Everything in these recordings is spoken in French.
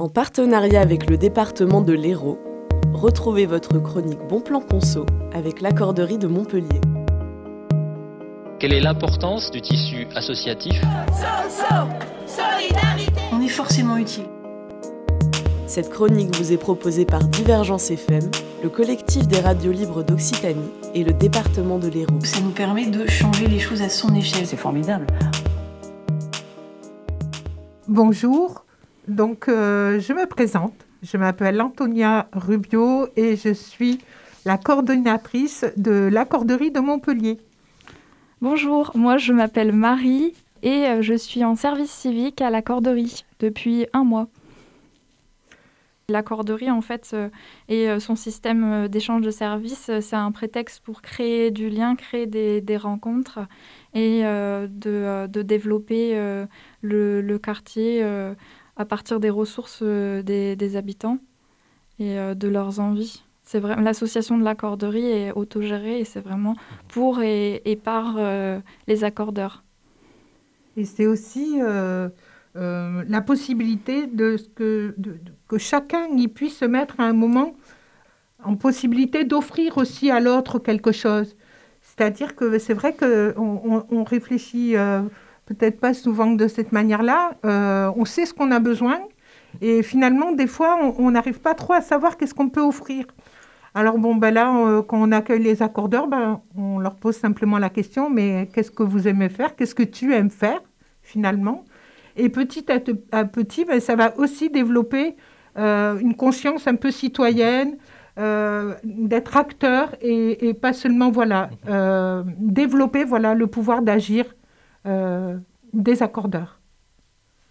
En partenariat avec le département de l'Hérault, retrouvez votre chronique Bon Plan Conso avec l'accorderie de Montpellier. Quelle est l'importance du tissu associatif? On est forcément utile. Cette chronique vous est proposée par Divergence FM, le collectif des radios libres d'Occitanie et le département de l'Hérault. Ça nous permet de changer les choses à son échelle. C'est formidable. Bonjour, donc euh, je me présente. Je m'appelle Antonia Rubio et je suis la coordonnatrice de l'accorderie de Montpellier. Bonjour, moi je m'appelle Marie et euh, je suis en service civique à l'accorderie depuis un mois. L'accorderie, en fait, euh, et son système d'échange de services, c'est un prétexte pour créer du lien, créer des, rencontres et de, développer le, quartier à partir des ressources des, des habitants et de leurs envies. C'est vrai, l'association de l'accorderie est autogérée et c'est vraiment pour et, par euh, les accordeurs. Et c'est aussi euh, euh, la possibilité de, que, de, de, que chacun y puisse se mettre à un moment en possibilité d'offrir aussi à l'autre quelque chose. C'est-à-dire que c'est vrai qu'on on, on réfléchit peut-être pas souvent de cette manière-là. on sait ce qu'on a besoin et finalement, des fois, on n'arrive pas trop à savoir qu'est-ce qu'on peut offrir. Alors bon, ben là, euh, quand on accueille les accordeurs, ben, on leur pose simplement la question, mais qu'est-ce que vous aimez faire? Qu'est-ce que tu aimes faire, finalement? Et petit à, à petit, ben, ça va aussi développer euh, une conscience un peu citoyenne, euh, d'être acteur et, et, pas seulement, voilà, euh, développer voilà, le pouvoir d'agir euh, des accordeurs.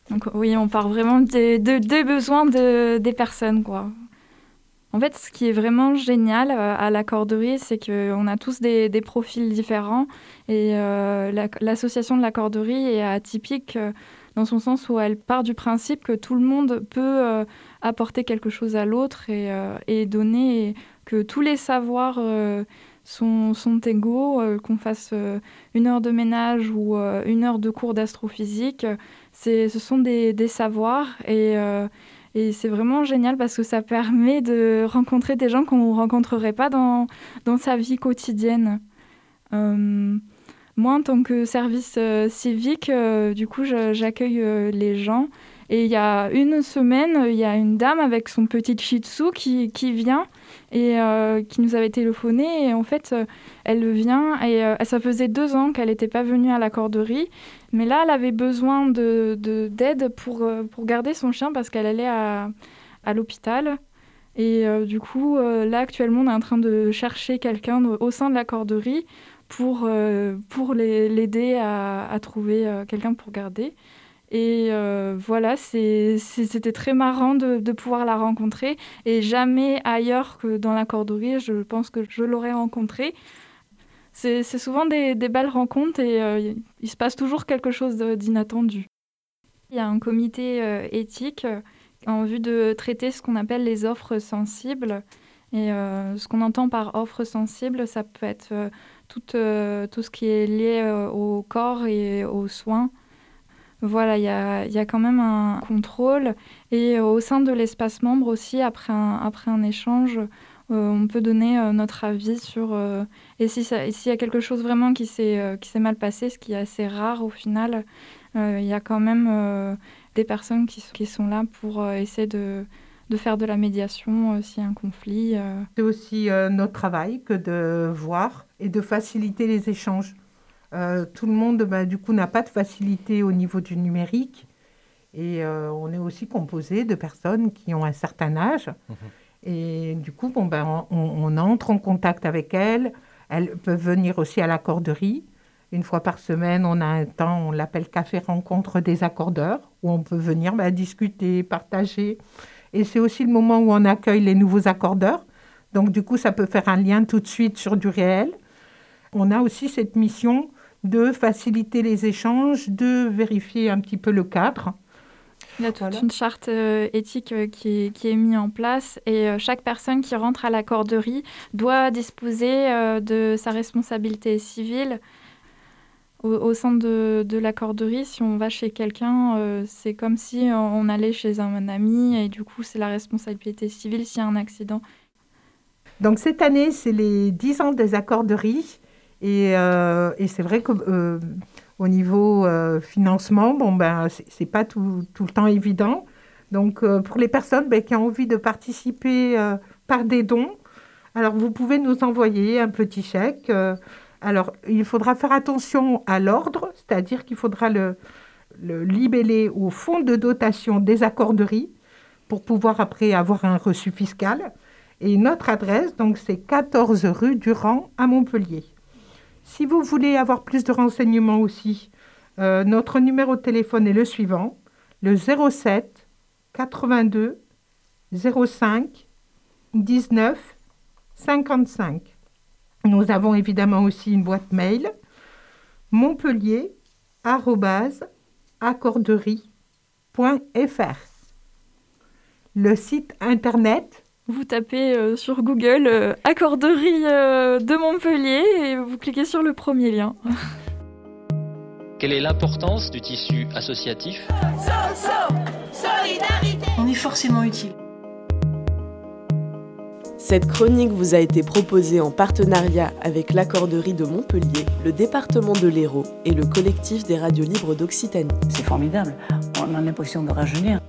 Donc oui, on part vraiment des, besoins de, des personnes, quoi. En fait, ce qui est vraiment génial euh, à l'accorderie, c'est qu'on a tous des, profils différents et euh, l'association la, de l'accorderie est atypique euh, dans son sens où elle part du principe que tout le monde peut euh, apporter quelque chose à l'autre et, euh, et, donner, et que tous les savoirs euh, sont, égaux, qu'on fasse une heure de ménage ou une heure de cours d'astrophysique, ce sont des, des, savoirs et et c'est vraiment génial parce que ça permet de rencontrer des gens qu'on ne rencontrerait pas dans, dans sa vie quotidienne. Euh, moi, en tant que service euh, civique, euh, du coup, j'accueille euh, les gens. Et il y a une semaine, il y a une dame avec son petit shih tzu qui, qui vient et euh, qui nous avait téléphoné. Et en fait, euh, elle vient et euh, ça faisait deux ans qu'elle n'était pas venue à la corderie. Mais là, elle avait besoin d'aide de, pour, pour garder son chien parce qu'elle allait à, l'hôpital. Et euh, du coup, euh, là, actuellement, on est en train de chercher quelqu'un au sein de la corderie pour, euh, pour l'aider à, trouver quelqu'un pour garder. Et euh, voilà, c'était très marrant de, pouvoir la rencontrer. Et jamais ailleurs que dans la corderie, je pense que je l'aurais rencontrée. C'est souvent des, belles rencontres et euh, il se passe toujours quelque chose d'inattendu. Il y a un comité euh, éthique en vue de traiter ce qu'on appelle les offres sensibles. Et ce qu'on entend par offre sensible, ça peut être tout ce qui est lié au corps et aux soins. Voilà, il y a, quand même un contrôle. Et au sein de l'espace membre aussi, après un, après un échange, on peut donner notre avis sur... et s'il si y a quelque chose vraiment qui s'est mal passé, ce qui est assez rare au final, il y a quand même des personnes qui, qui, sont là pour essayer de de faire de la médiation euh, s'il y a un conflit. Euh. C'est aussi euh, notre travail que de voir et de faciliter les échanges. Euh, tout le monde, bah, du coup, n'a pas de facilité au niveau du numérique. Et euh, on est aussi composé de personnes qui ont un certain âge. Mmh. Et du coup, bon, ben, on, on, entre en contact avec elles. Elles peuvent venir aussi à l'accorderie. Une fois par semaine, on a un temps, on l'appelle café rencontre des accordeurs, où on peut venir ben, discuter, partager. Et c'est aussi le moment où on accueille les nouveaux accordeurs. Donc, du coup, ça peut faire un lien tout de suite sur du réel. On a aussi cette mission de faciliter les échanges, de vérifier un petit peu le cadre. Il y a toute voilà. une charte euh, éthique euh, qui, est, qui, est, mise en place et euh, chaque personne qui rentre à la corderie doit disposer euh, de sa responsabilité civile. Au, sein de, de l'accorderie, si on va chez quelqu'un, euh, c'est comme si on allait chez un, ami et du coup, c'est la responsabilité civile s'il y a un accident. Donc cette année, c'est les 10 ans des accorderies et, euh, et c'est vrai qu'au euh, niveau financement, bon, ben, c'est pas tout, tout, le temps évident. Donc pour les personnes ben, qui ont envie de participer par des dons, alors vous pouvez nous envoyer un petit chèque alors, il faudra faire attention à l'ordre, c'est-à-dire qu'il faudra le, libeller au fonds de dotation des accorderies pour pouvoir après avoir un reçu fiscal. Et notre adresse, donc, c'est 14 rue Durand à Montpellier. Si vous voulez avoir plus de renseignements aussi, euh, notre numéro de téléphone est le suivant, le 07 82 05 19 55. Nous avons évidemment aussi une boîte mail montpellier@accorderie.fr. Le site internet vous tapez euh, sur Google euh, accorderie euh, de Montpellier et vous cliquez sur le premier lien. Quelle est l'importance du tissu associatif? On est forcément utile. Cette chronique vous a été proposée en partenariat avec l'Accorderie de Montpellier, le département de l'Hérault et le collectif des radios libres d'Occitanie. C'est formidable, on a l'impression de rajeunir.